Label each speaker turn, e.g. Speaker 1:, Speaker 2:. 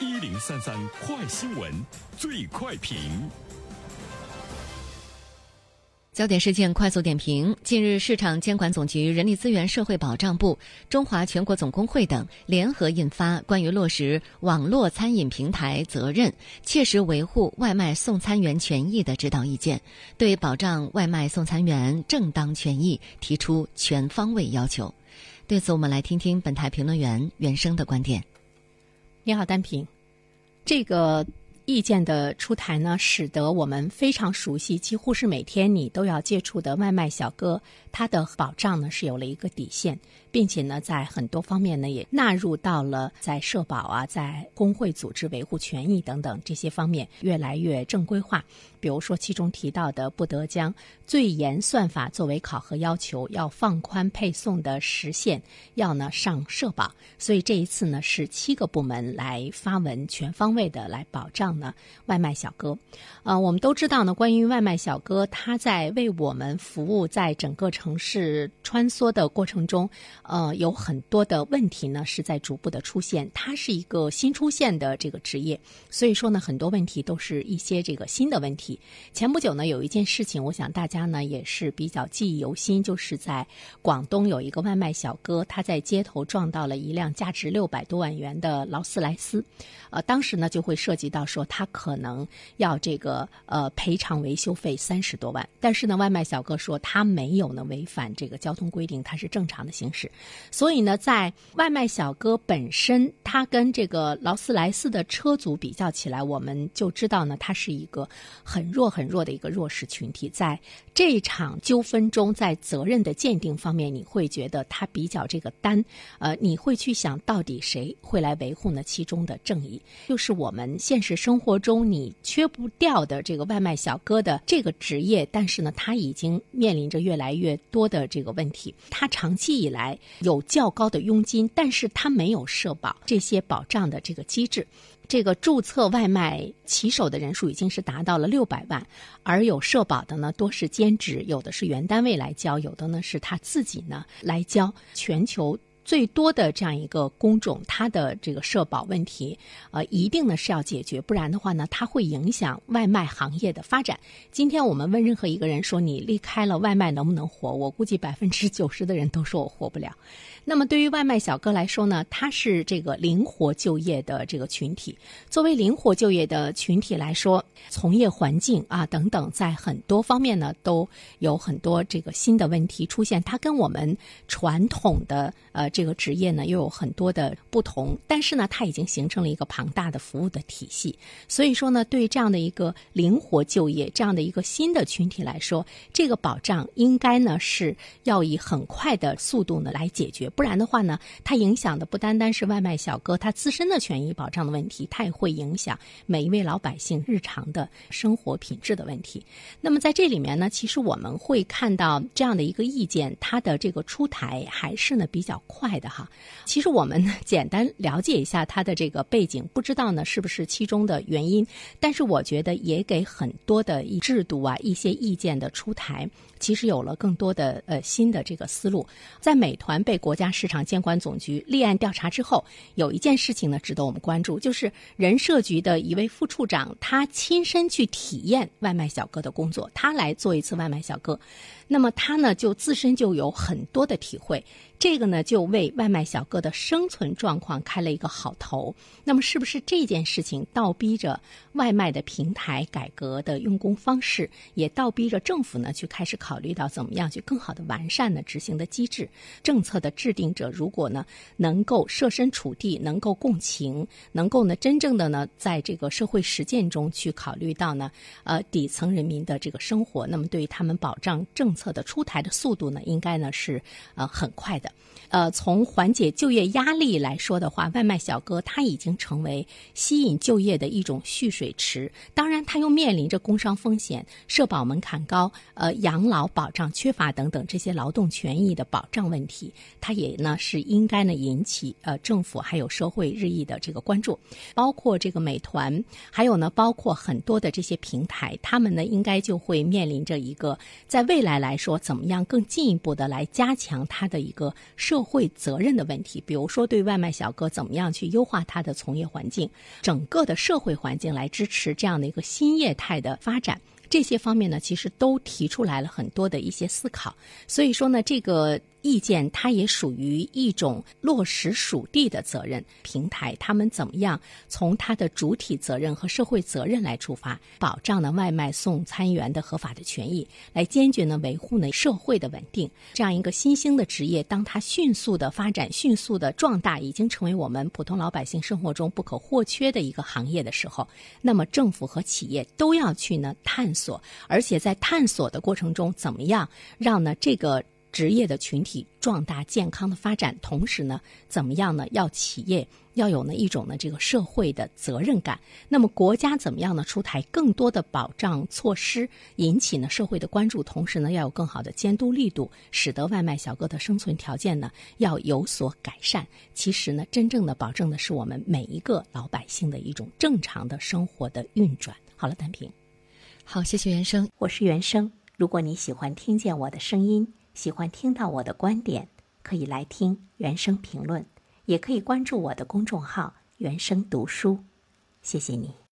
Speaker 1: 一零三三快新闻，最快评。
Speaker 2: 焦点事件快速点评：近日，市场监管总局、人力资源社会保障部、中华全国总工会等联合印发《关于落实网络餐饮平台责任、切实维护外卖送餐员权益的指导意见》，对保障外卖送餐员正当权益提出全方位要求。对此，我们来听听本台评论员袁生的观点。
Speaker 3: 你好，丹平，这个。意见的出台呢，使得我们非常熟悉，几乎是每天你都要接触的外卖小哥，他的保障呢是有了一个底线。并且呢，在很多方面呢，也纳入到了在社保啊，在工会组织维护权益等等这些方面越来越正规化。比如说，其中提到的不得将最严算法作为考核要求，要放宽配送的时限，要呢上社保。所以这一次呢，是七个部门来发文，全方位的来保障呢外卖小哥。呃，我们都知道呢，关于外卖小哥，他在为我们服务，在整个城市穿梭的过程中。呃，有很多的问题呢，是在逐步的出现。它是一个新出现的这个职业，所以说呢，很多问题都是一些这个新的问题。前不久呢，有一件事情，我想大家呢也是比较记忆犹新，就是在广东有一个外卖小哥，他在街头撞到了一辆价值六百多万元的劳斯莱斯，呃，当时呢就会涉及到说他可能要这个呃赔偿维修费三十多万，但是呢，外卖小哥说他没有呢违反这个交通规定，他是正常的行驶。所以呢，在外卖小哥本身，他跟这个劳斯莱斯的车主比较起来，我们就知道呢，他是一个很弱很弱的一个弱势群体。在这场纠纷中，在责任的鉴定方面，你会觉得他比较这个单，呃，你会去想到底谁会来维护呢其中的正义？就是我们现实生活中你缺不掉的这个外卖小哥的这个职业，但是呢，他已经面临着越来越多的这个问题。他长期以来。有较高的佣金，但是他没有社保这些保障的这个机制。这个注册外卖骑手的人数已经是达到了六百万，而有社保的呢，多是兼职，有的是原单位来交，有的呢是他自己呢来交。全球。最多的这样一个工种，它的这个社保问题，呃，一定呢是要解决，不然的话呢，它会影响外卖行业的发展。今天我们问任何一个人说你离开了外卖能不能活，我估计百分之九十的人都说我活不了。那么对于外卖小哥来说呢，他是这个灵活就业的这个群体。作为灵活就业的群体来说，从业环境啊等等，在很多方面呢都有很多这个新的问题出现。它跟我们传统的呃。这个职业呢，又有很多的不同，但是呢，它已经形成了一个庞大的服务的体系。所以说呢，对这样的一个灵活就业这样的一个新的群体来说，这个保障应该呢是要以很快的速度呢来解决，不然的话呢，它影响的不单单是外卖小哥他自身的权益保障的问题，它也会影响每一位老百姓日常的生活品质的问题。那么在这里面呢，其实我们会看到这样的一个意见，它的这个出台还是呢比较快。快的哈，其实我们简单了解一下它的这个背景，不知道呢是不是其中的原因，但是我觉得也给很多的制度啊一些意见的出台，其实有了更多的呃新的这个思路。在美团被国家市场监管总局立案调查之后，有一件事情呢值得我们关注，就是人社局的一位副处长，他亲身去体验外卖小哥的工作，他来做一次外卖小哥，那么他呢就自身就有很多的体会。这个呢，就为外卖小哥的生存状况开了一个好头。那么，是不是这件事情倒逼着外卖的平台改革的用工方式，也倒逼着政府呢去开始考虑到怎么样去更好的完善呢执行的机制？政策的制定者如果呢能够设身处地，能够共情，能够呢真正的呢在这个社会实践中去考虑到呢呃底层人民的这个生活，那么对于他们保障政策的出台的速度呢，应该呢是呃很快的。呃，从缓解就业压力来说的话，外卖小哥他已经成为吸引就业的一种蓄水池。当然，他又面临着工伤风险、社保门槛高、呃养老保障缺乏等等这些劳动权益的保障问题。他也呢是应该呢引起呃政府还有社会日益的这个关注。包括这个美团，还有呢包括很多的这些平台，他们呢应该就会面临着一个在未来来。来说，怎么样更进一步的来加强他的一个社会责任的问题？比如说，对外卖小哥怎么样去优化他的从业环境，整个的社会环境来支持这样的一个新业态的发展。这些方面呢，其实都提出来了很多的一些思考。所以说呢，这个意见它也属于一种落实属地的责任。平台他们怎么样从它的主体责任和社会责任来出发，保障呢外卖送餐员的合法的权益，来坚决呢维护呢社会的稳定。这样一个新兴的职业，当它迅速的发展、迅速的壮大，已经成为我们普通老百姓生活中不可或缺的一个行业的时候，那么政府和企业都要去呢探。索，所而且在探索的过程中，怎么样让呢这个职业的群体壮大、健康的发展？同时呢，怎么样呢？要企业要有呢一种呢这个社会的责任感。那么国家怎么样呢？出台更多的保障措施，引起呢社会的关注。同时呢，要有更好的监督力度，使得外卖小哥的生存条件呢要有所改善。其实呢，真正的保证的是我们每一个老百姓的一种正常的生活的运转。好了，单平。
Speaker 2: 好，谢谢原生，
Speaker 3: 我是原生。如果你喜欢听见我的声音，喜欢听到我的观点，可以来听原生评论，也可以关注我的公众号“原生读书”。谢谢你。